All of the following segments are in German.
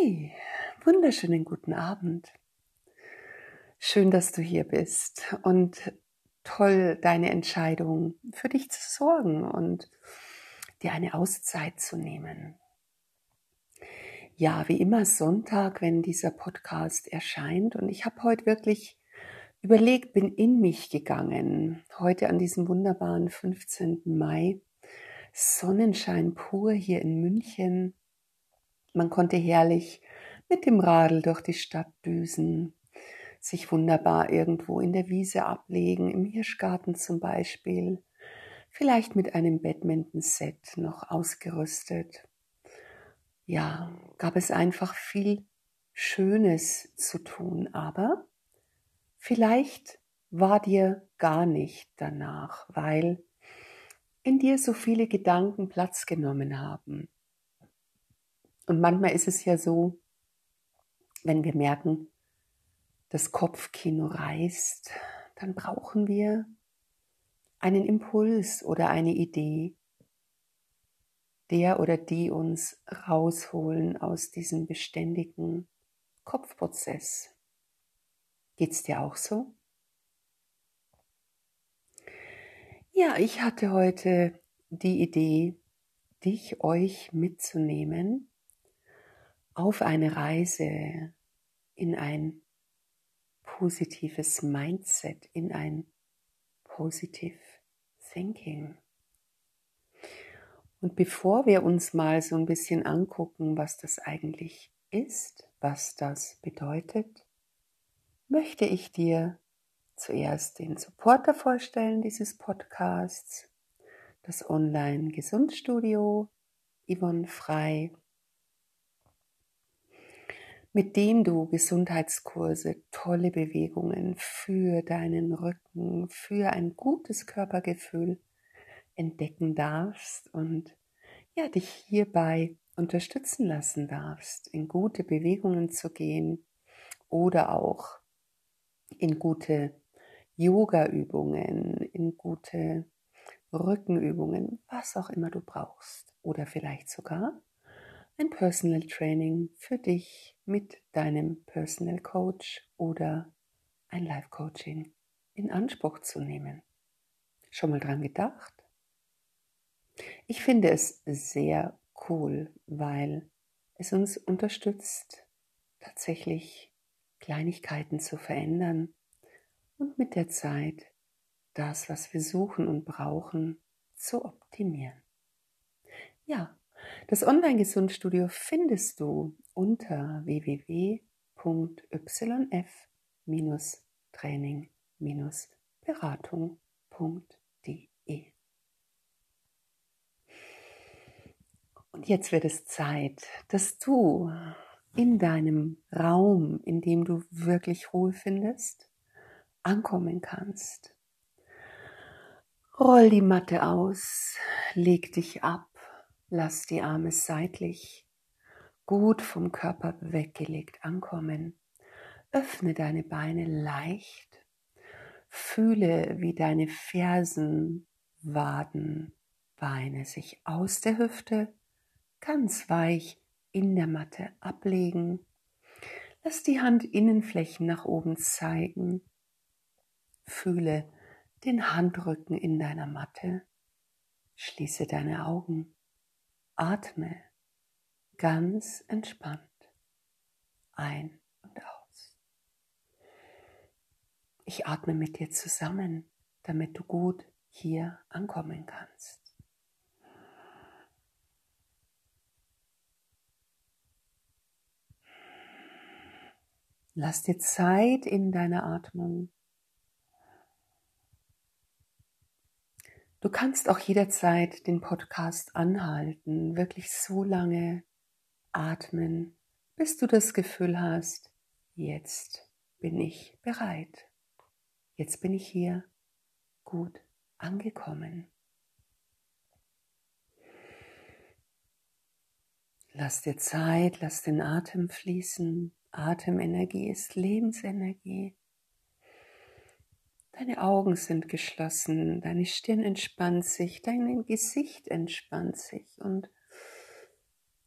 Hey, wunderschönen guten Abend. Schön, dass du hier bist und toll, deine Entscheidung für dich zu sorgen und dir eine Auszeit zu nehmen. Ja, wie immer Sonntag, wenn dieser Podcast erscheint und ich habe heute wirklich überlegt, bin in mich gegangen. Heute an diesem wunderbaren 15. Mai. Sonnenschein pur hier in München. Man konnte herrlich mit dem Radl durch die Stadt düsen, sich wunderbar irgendwo in der Wiese ablegen, im Hirschgarten zum Beispiel, vielleicht mit einem Badminton-Set noch ausgerüstet. Ja, gab es einfach viel Schönes zu tun, aber vielleicht war dir gar nicht danach, weil in dir so viele Gedanken Platz genommen haben. Und manchmal ist es ja so, wenn wir merken, das Kopfkino reißt, dann brauchen wir einen Impuls oder eine Idee, der oder die uns rausholen aus diesem beständigen Kopfprozess. Geht's dir auch so? Ja, ich hatte heute die Idee, dich, euch mitzunehmen auf eine Reise in ein positives Mindset, in ein Positive Thinking. Und bevor wir uns mal so ein bisschen angucken, was das eigentlich ist, was das bedeutet, möchte ich dir zuerst den Supporter vorstellen dieses Podcasts, das Online Gesundstudio Yvonne Frei mit dem du Gesundheitskurse, tolle Bewegungen für deinen Rücken, für ein gutes Körpergefühl entdecken darfst und ja, dich hierbei unterstützen lassen darfst, in gute Bewegungen zu gehen oder auch in gute Yoga-Übungen, in gute Rückenübungen, was auch immer du brauchst. Oder vielleicht sogar ein Personal Training für dich mit deinem Personal Coach oder ein Life Coaching in Anspruch zu nehmen. Schon mal dran gedacht? Ich finde es sehr cool, weil es uns unterstützt, tatsächlich Kleinigkeiten zu verändern und mit der Zeit das, was wir suchen und brauchen, zu optimieren. Ja, das Online-Gesundstudio findest du unter www.ypsilon-training-beratung.de. Und jetzt wird es Zeit, dass du in deinem Raum, in dem du wirklich Ruhe findest, ankommen kannst. Roll die Matte aus, leg dich ab Lass die Arme seitlich gut vom Körper weggelegt ankommen. Öffne deine Beine leicht. Fühle, wie deine Fersen, Waden, Beine sich aus der Hüfte ganz weich in der Matte ablegen. Lass die Handinnenflächen nach oben zeigen. Fühle den Handrücken in deiner Matte. Schließe deine Augen. Atme ganz entspannt ein und aus. Ich atme mit dir zusammen, damit du gut hier ankommen kannst. Lass dir Zeit in deiner Atmung Du kannst auch jederzeit den Podcast anhalten, wirklich so lange atmen, bis du das Gefühl hast, jetzt bin ich bereit. Jetzt bin ich hier gut angekommen. Lass dir Zeit, lass den Atem fließen. Atemenergie ist Lebensenergie. Deine Augen sind geschlossen, deine Stirn entspannt sich, dein Gesicht entspannt sich und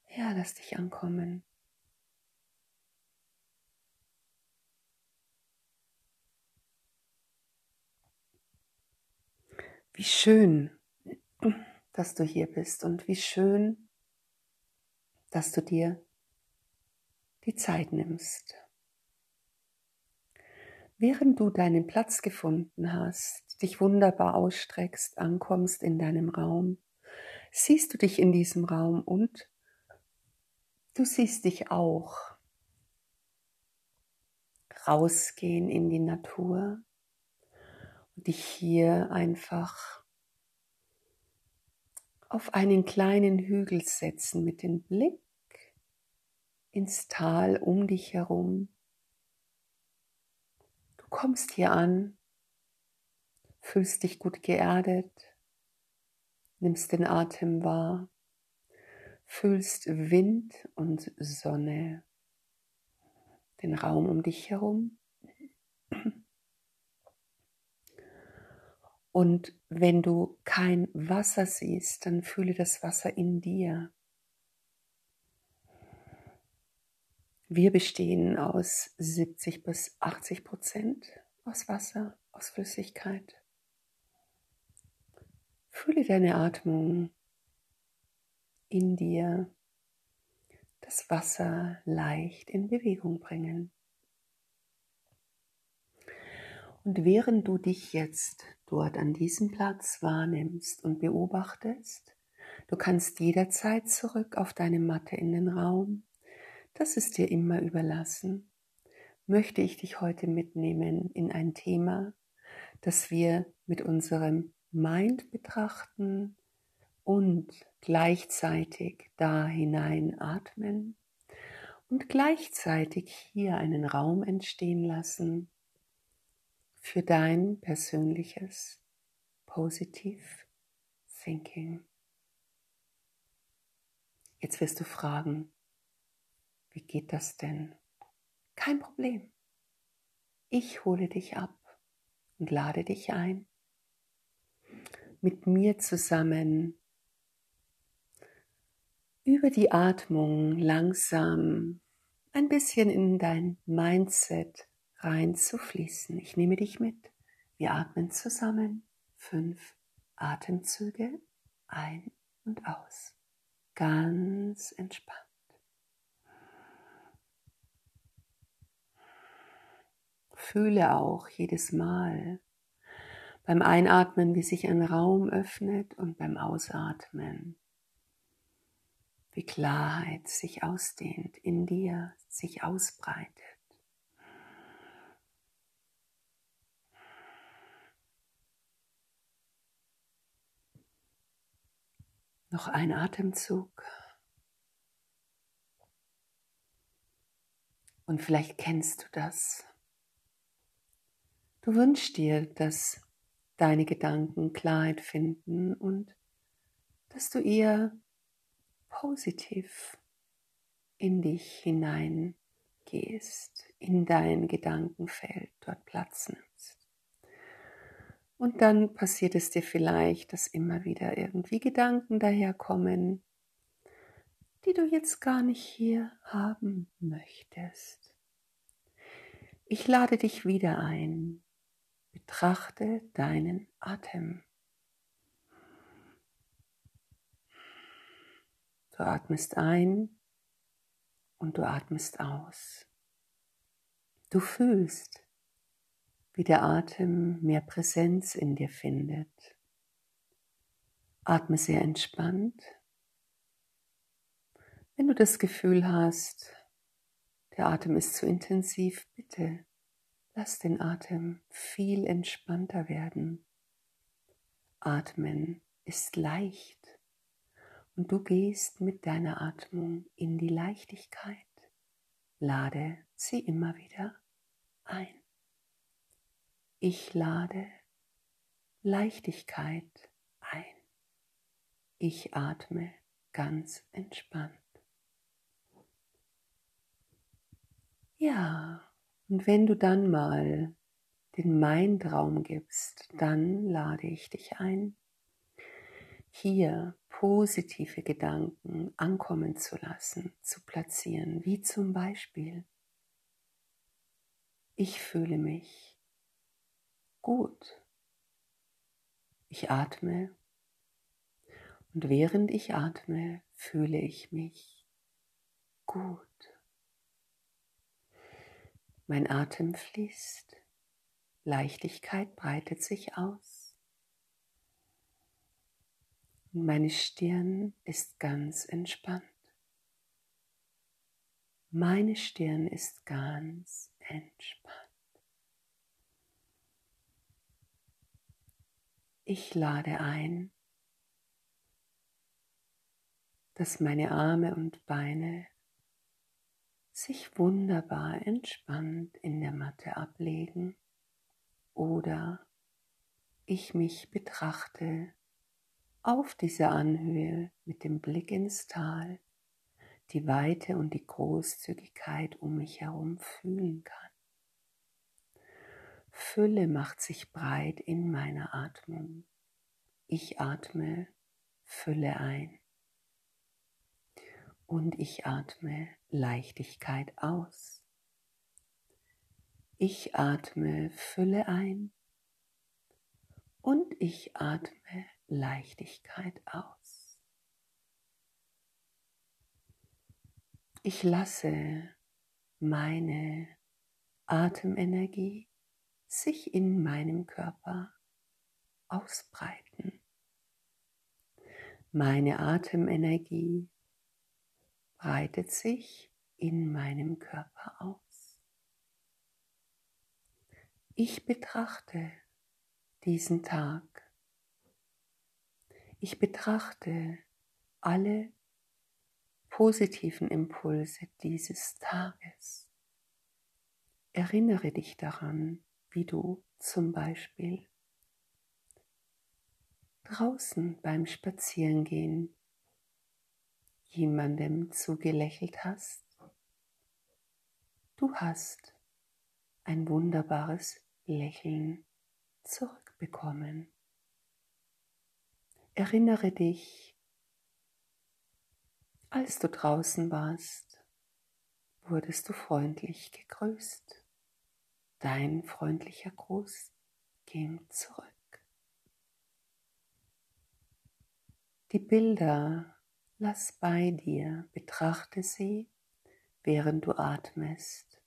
ja, lass dich ankommen. Wie schön, dass du hier bist und wie schön, dass du dir die Zeit nimmst. Während du deinen Platz gefunden hast, dich wunderbar ausstreckst, ankommst in deinem Raum, siehst du dich in diesem Raum und du siehst dich auch rausgehen in die Natur und dich hier einfach auf einen kleinen Hügel setzen mit dem Blick ins Tal um dich herum. Du kommst hier an, fühlst dich gut geerdet, nimmst den Atem wahr, fühlst Wind und Sonne, den Raum um dich herum. Und wenn du kein Wasser siehst, dann fühle das Wasser in dir. Wir bestehen aus 70 bis 80 Prozent aus Wasser, aus Flüssigkeit. Fühle deine Atmung in dir, das Wasser leicht in Bewegung bringen. Und während du dich jetzt dort an diesem Platz wahrnimmst und beobachtest, du kannst jederzeit zurück auf deine Matte in den Raum das ist dir immer überlassen, möchte ich dich heute mitnehmen in ein Thema, das wir mit unserem Mind betrachten und gleichzeitig da hinein atmen und gleichzeitig hier einen Raum entstehen lassen für dein persönliches Positive Thinking. Jetzt wirst du fragen, wie geht das denn? Kein Problem. Ich hole dich ab und lade dich ein, mit mir zusammen über die Atmung langsam ein bisschen in dein Mindset reinzufließen. Ich nehme dich mit. Wir atmen zusammen fünf Atemzüge ein und aus. Ganz entspannt. Fühle auch jedes Mal beim Einatmen, wie sich ein Raum öffnet und beim Ausatmen, wie Klarheit sich ausdehnt, in dir sich ausbreitet. Noch ein Atemzug. Und vielleicht kennst du das. Du wünschst dir, dass deine Gedanken Klarheit finden und dass du eher positiv in dich hineingehst, in dein Gedankenfeld dort Platz nimmst. Und dann passiert es dir vielleicht, dass immer wieder irgendwie Gedanken daherkommen, die du jetzt gar nicht hier haben möchtest. Ich lade dich wieder ein, Betrachte deinen Atem. Du atmest ein und du atmest aus. Du fühlst, wie der Atem mehr Präsenz in dir findet. Atme sehr entspannt. Wenn du das Gefühl hast, der Atem ist zu intensiv, bitte Lass den Atem viel entspannter werden. Atmen ist leicht und du gehst mit deiner Atmung in die Leichtigkeit. Lade sie immer wieder ein. Ich lade Leichtigkeit ein. Ich atme ganz entspannt. Ja, und wenn du dann mal den Mindraum gibst, dann lade ich dich ein, hier positive Gedanken ankommen zu lassen, zu platzieren, wie zum Beispiel, ich fühle mich gut. Ich atme und während ich atme, fühle ich mich gut. Mein Atem fließt, Leichtigkeit breitet sich aus meine Stirn ist ganz entspannt. Meine Stirn ist ganz entspannt. Ich lade ein, dass meine Arme und Beine sich wunderbar entspannt in der Matte ablegen oder ich mich betrachte auf dieser Anhöhe mit dem Blick ins Tal, die Weite und die Großzügigkeit um mich herum fühlen kann. Fülle macht sich breit in meiner Atmung. Ich atme Fülle ein und ich atme Leichtigkeit aus. Ich atme Fülle ein und ich atme Leichtigkeit aus. Ich lasse meine Atemenergie sich in meinem Körper ausbreiten. Meine Atemenergie breitet sich in meinem Körper aus. Ich betrachte diesen Tag. Ich betrachte alle positiven Impulse dieses Tages. Erinnere dich daran, wie du zum Beispiel draußen beim Spazierengehen jemandem zugelächelt hast. Du hast ein wunderbares Lächeln zurückbekommen. Erinnere dich, als du draußen warst, wurdest du freundlich gegrüßt. Dein freundlicher Gruß ging zurück. Die Bilder Lass bei dir, betrachte sie, während du atmest.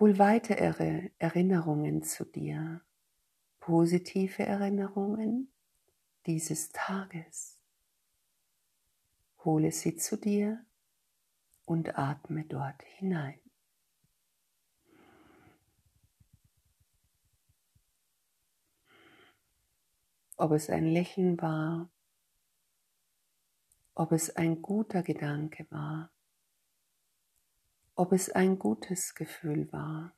Hol weitere Erinnerungen zu dir, positive Erinnerungen dieses Tages. Hole sie zu dir und atme dort hinein. Ob es ein Lächeln war, ob es ein guter Gedanke war, ob es ein gutes Gefühl war.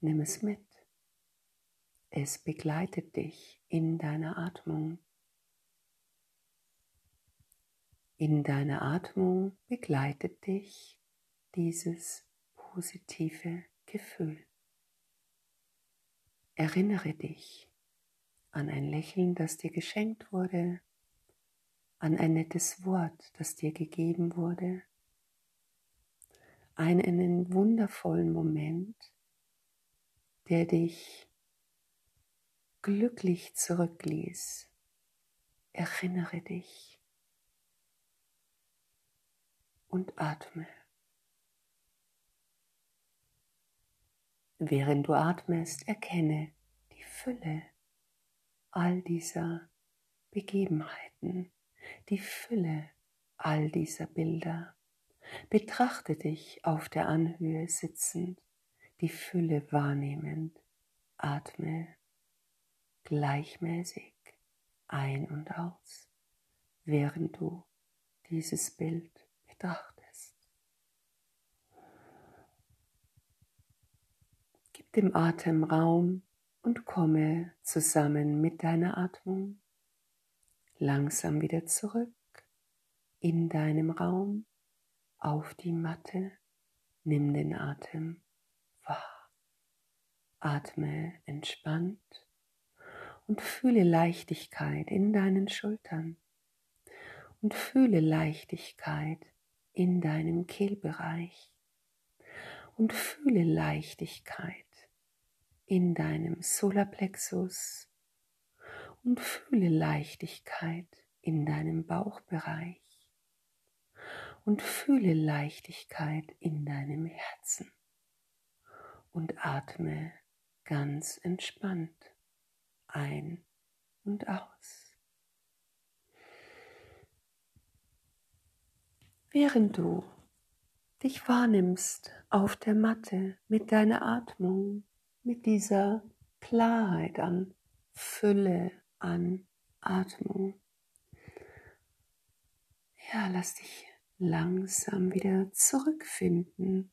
Nimm es mit. Es begleitet dich in deiner Atmung. In deiner Atmung begleitet dich dieses positive Gefühl. Erinnere dich an ein Lächeln, das dir geschenkt wurde, an ein nettes Wort, das dir gegeben wurde, einen wundervollen Moment, der dich glücklich zurückließ. Erinnere dich und atme. Während du atmest, erkenne die Fülle all dieser Begebenheiten die Fülle all dieser Bilder. Betrachte dich auf der Anhöhe sitzend, die Fülle wahrnehmend. Atme gleichmäßig ein und aus, während du dieses Bild betrachtest. Gib dem Atem Raum und komme zusammen mit deiner Atmung langsam wieder zurück in deinem Raum auf die Matte. Nimm den Atem wahr. Atme entspannt und fühle Leichtigkeit in deinen Schultern und fühle Leichtigkeit in deinem Kehlbereich und fühle Leichtigkeit in deinem Solarplexus und fühle Leichtigkeit in deinem Bauchbereich und fühle Leichtigkeit in deinem Herzen und atme ganz entspannt ein und aus. Während du dich wahrnimmst auf der Matte mit deiner Atmung, mit dieser Klarheit an Fülle an Atmung. Ja, lass dich langsam wieder zurückfinden.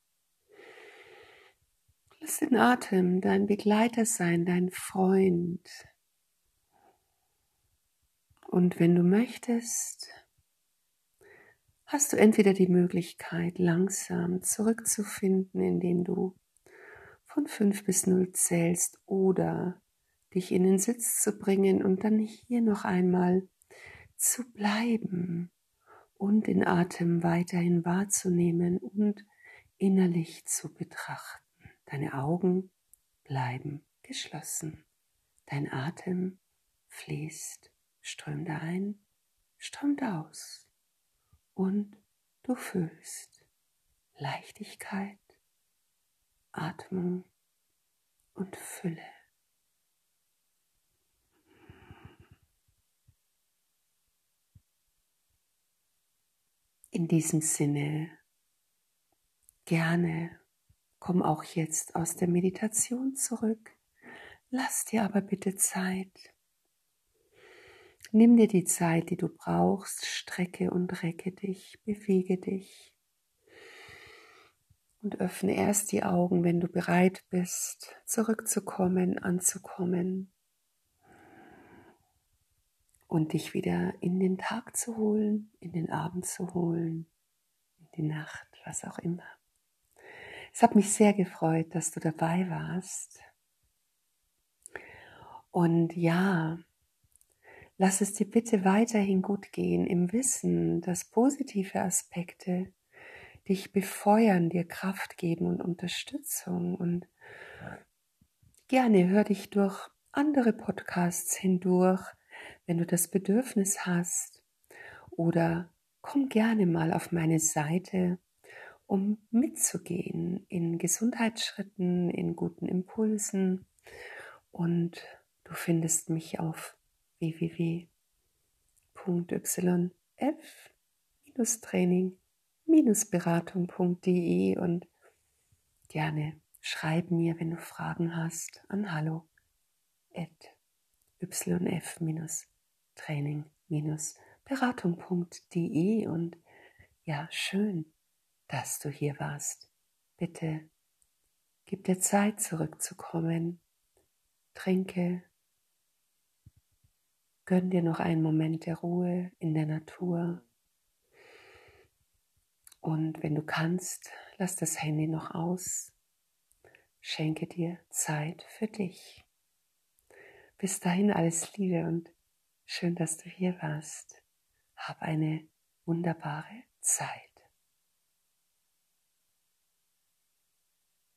Lass den Atem dein Begleiter sein, dein Freund. Und wenn du möchtest, hast du entweder die Möglichkeit, langsam zurückzufinden, indem du von fünf bis null zählst oder dich in den Sitz zu bringen und dann hier noch einmal zu bleiben und den Atem weiterhin wahrzunehmen und innerlich zu betrachten. Deine Augen bleiben geschlossen. Dein Atem fließt, strömt ein, strömt aus und du fühlst Leichtigkeit, Atmung und Fülle. In diesem Sinne, gerne komm auch jetzt aus der Meditation zurück. Lass dir aber bitte Zeit. Nimm dir die Zeit, die du brauchst, strecke und recke dich, bewege dich und öffne erst die Augen, wenn du bereit bist, zurückzukommen, anzukommen und dich wieder in den Tag zu holen, in den Abend zu holen, in die Nacht, was auch immer. Es hat mich sehr gefreut, dass du dabei warst. Und ja, lass es dir bitte weiterhin gut gehen im Wissen, dass positive Aspekte dich befeuern, dir Kraft geben und Unterstützung. Und gerne hör dich durch andere Podcasts hindurch, wenn du das Bedürfnis hast. Oder komm gerne mal auf meine Seite, um mitzugehen in Gesundheitsschritten, in guten Impulsen. Und du findest mich auf www.yf-training-beratung.de und gerne schreib mir, wenn du Fragen hast, an hallo at yf-training training-beratung.de und ja, schön, dass du hier warst. Bitte gib dir Zeit zurückzukommen, trinke, gönn dir noch einen Moment der Ruhe in der Natur und wenn du kannst, lass das Handy noch aus, schenke dir Zeit für dich. Bis dahin alles Liebe und Schön, dass du hier warst. Hab eine wunderbare Zeit.